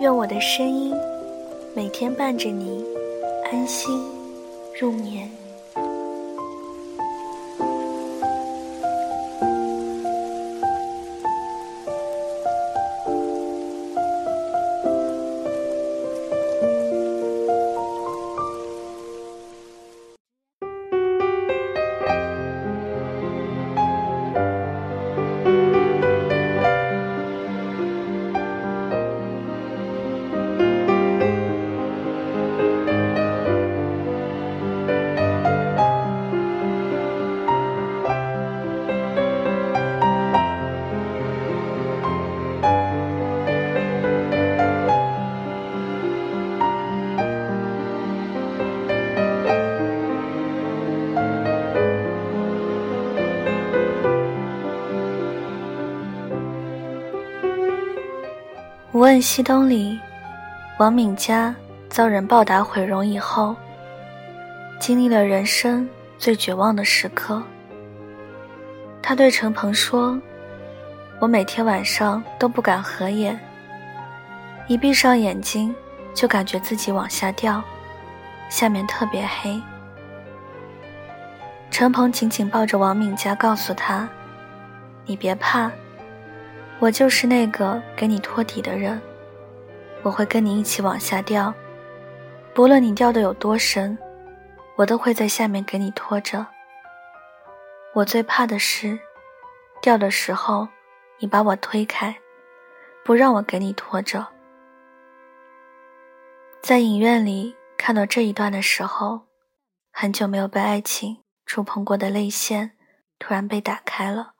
愿我的声音每天伴着你安心入眠。无问西东里，王敏佳遭人暴打毁容以后，经历了人生最绝望的时刻。他对陈鹏说：“我每天晚上都不敢合眼，一闭上眼睛就感觉自己往下掉，下面特别黑。”陈鹏紧紧抱着王敏佳，告诉他：“你别怕。”我就是那个给你托底的人，我会跟你一起往下掉，不论你掉的有多深，我都会在下面给你拖着。我最怕的是，掉的时候你把我推开，不让我给你拖着。在影院里看到这一段的时候，很久没有被爱情触碰过的泪腺突然被打开了。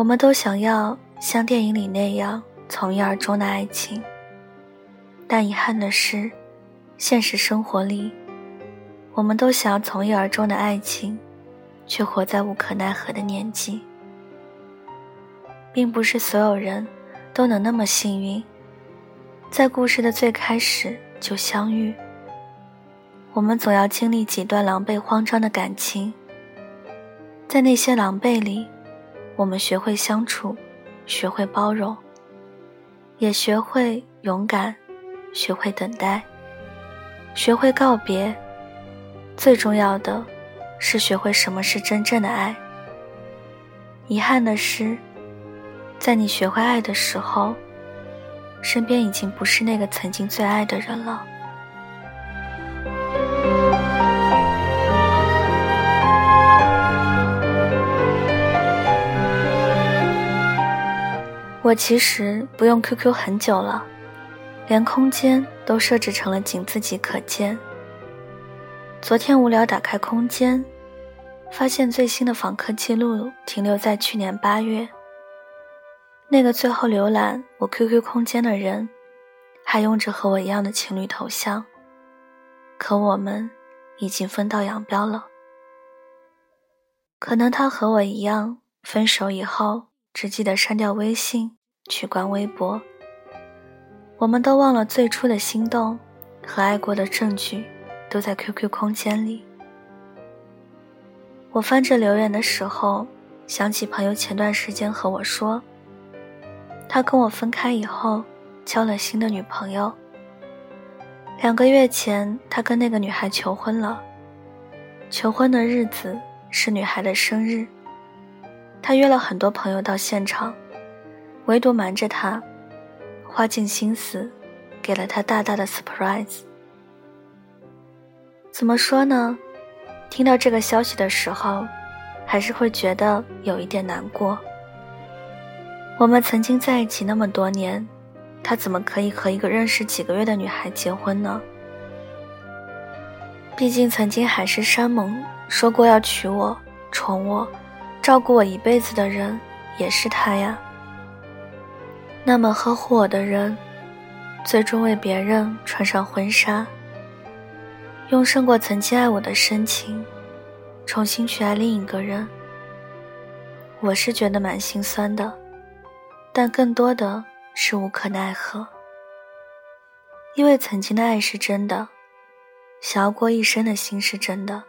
我们都想要像电影里那样从一而终的爱情，但遗憾的是，现实生活里，我们都想要从一而终的爱情，却活在无可奈何的年纪。并不是所有人都能那么幸运，在故事的最开始就相遇。我们总要经历几段狼狈慌张的感情，在那些狼狈里。我们学会相处，学会包容，也学会勇敢，学会等待，学会告别。最重要的，是学会什么是真正的爱。遗憾的是，在你学会爱的时候，身边已经不是那个曾经最爱的人了。我其实不用 QQ 很久了，连空间都设置成了仅自己可见。昨天无聊打开空间，发现最新的访客记录停留在去年八月。那个最后浏览我 QQ 空间的人，还用着和我一样的情侣头像，可我们已经分道扬镳了。可能他和我一样，分手以后。只记得删掉微信，取关微博。我们都忘了最初的心动和爱过的证据，都在 QQ 空间里。我翻着留言的时候，想起朋友前段时间和我说，他跟我分开以后，交了新的女朋友。两个月前，他跟那个女孩求婚了，求婚的日子是女孩的生日。他约了很多朋友到现场，唯独瞒着他，花尽心思，给了他大大的 surprise。怎么说呢？听到这个消息的时候，还是会觉得有一点难过。我们曾经在一起那么多年，他怎么可以和一个认识几个月的女孩结婚呢？毕竟曾经海誓山盟说过要娶我、宠我。照顾我一辈子的人也是他呀。那么呵护我的人，最终为别人穿上婚纱，用胜过曾经爱我的深情，重新去爱另一个人。我是觉得蛮心酸的，但更多的是无可奈何。因为曾经的爱是真的，想要过一生的心是真的，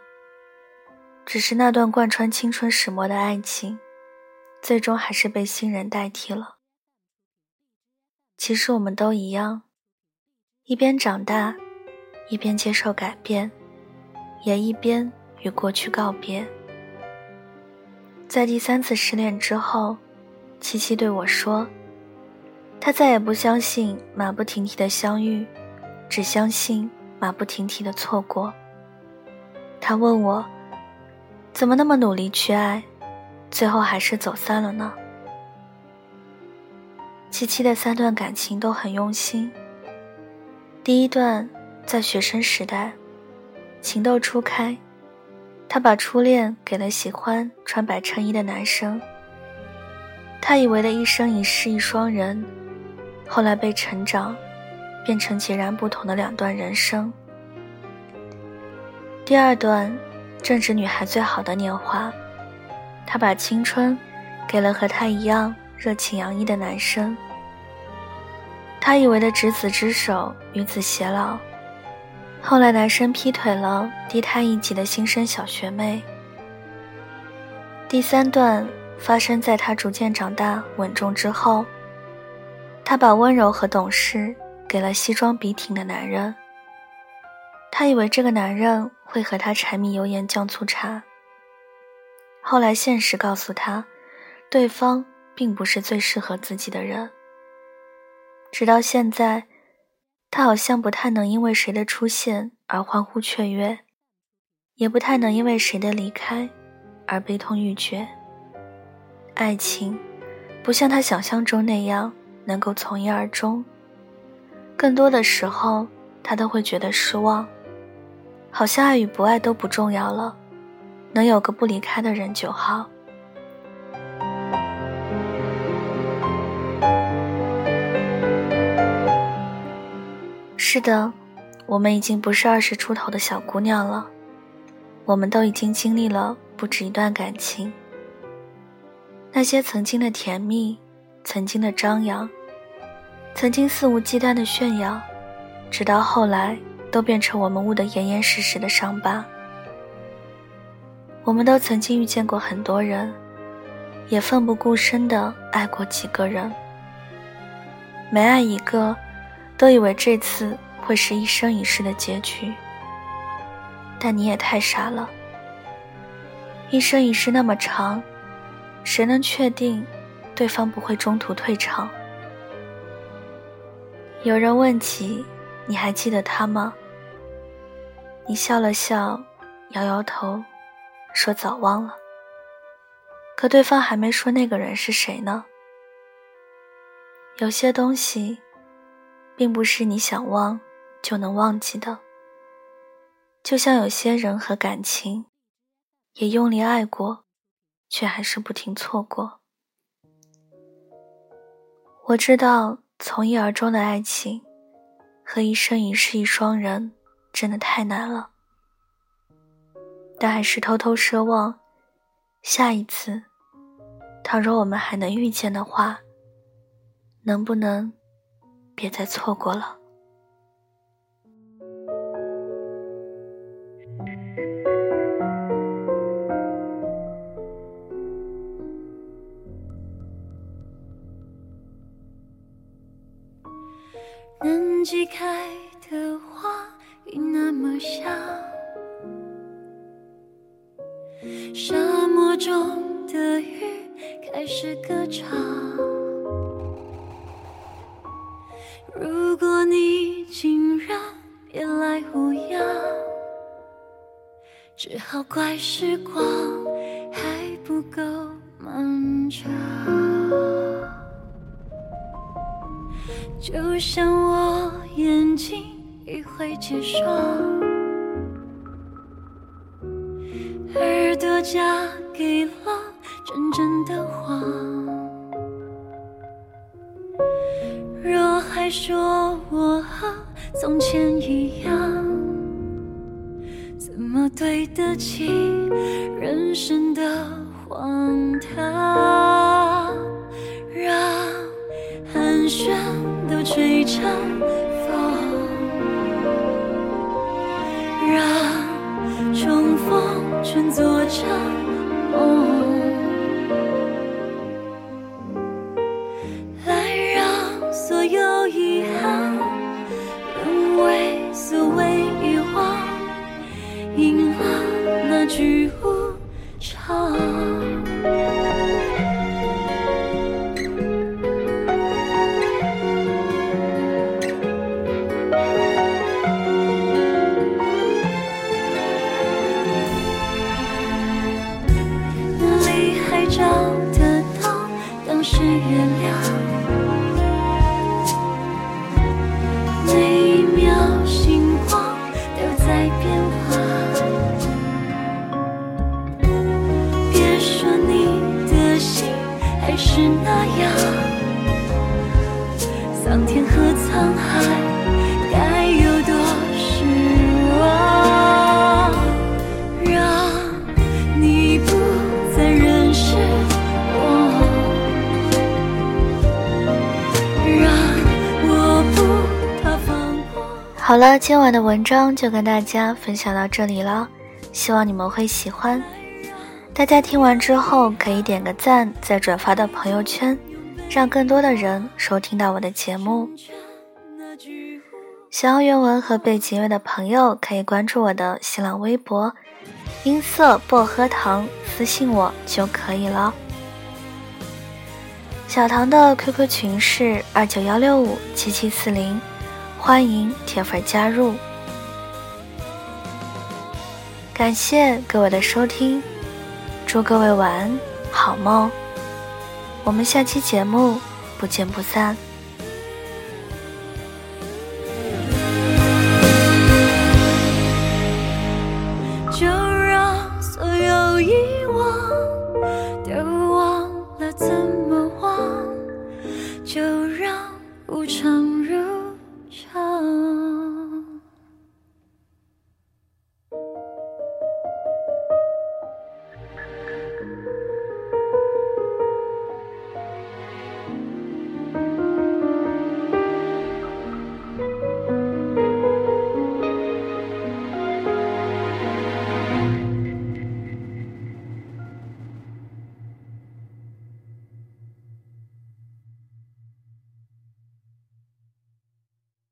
只是那段贯穿青春始末的爱情，最终还是被新人代替了。其实我们都一样，一边长大，一边接受改变，也一边与过去告别。在第三次失恋之后，七七对我说：“他再也不相信马不停蹄的相遇，只相信马不停蹄的错过。”他问我：“怎么那么努力去爱，最后还是走散了呢？”七七的三段感情都很用心。第一段在学生时代，情窦初开。他把初恋给了喜欢穿白衬衣的男生。他以为的一生一世一双人，后来被成长，变成截然不同的两段人生。第二段，正值女孩最好的年华，他把青春给了和他一样热情洋溢的男生。他以为的执子之手，与子偕老。后来，男生劈腿了，低他一级的新生小学妹。第三段发生在他逐渐长大稳重之后，他把温柔和懂事给了西装笔挺的男人。他以为这个男人会和他柴米油盐酱醋茶。后来，现实告诉他，对方并不是最适合自己的人。直到现在。他好像不太能因为谁的出现而欢呼雀跃，也不太能因为谁的离开而悲痛欲绝。爱情不像他想象中那样能够从一而终，更多的时候他都会觉得失望，好像爱与不爱都不重要了，能有个不离开的人就好。是的，我们已经不是二十出头的小姑娘了，我们都已经经历了不止一段感情。那些曾经的甜蜜，曾经的张扬，曾经肆无忌惮的炫耀，直到后来都变成我们捂得严严实实的伤疤。我们都曾经遇见过很多人，也奋不顾身的爱过几个人，每爱一个。都以为这次会是一生一世的结局，但你也太傻了。一生一世那么长，谁能确定对方不会中途退场？有人问起，你还记得他吗？你笑了笑，摇摇头，说早忘了。可对方还没说那个人是谁呢。有些东西。并不是你想忘就能忘记的。就像有些人和感情，也用力爱过，却还是不停错过。我知道从一而终的爱情，和一生一世一双人，真的太难了。但还是偷偷奢望，下一次，倘若我们还能遇见的话，能不能？别再错过了。季开的花已那么香，沙漠中的鱼开始歌唱。如果你竟然别来无恙，只好怪时光还不够漫长。就像我眼睛已会结霜，耳朵嫁给了真正的谎。若还说我和从前一样，怎么对得起人生的荒唐？让寒暄吹成风，让重逢全做成梦。Bye. 好了，今晚的文章就跟大家分享到这里了，希望你们会喜欢。大家听完之后可以点个赞，再转发到朋友圈，让更多的人收听到我的节目。想要原文和背景乐的朋友可以关注我的新浪微博“音色薄荷糖”，私信我就可以了。小唐的 QQ 群是二九幺六五七七四零。欢迎铁粉加入，感谢各位的收听，祝各位晚安，好梦，我们下期节目不见不散。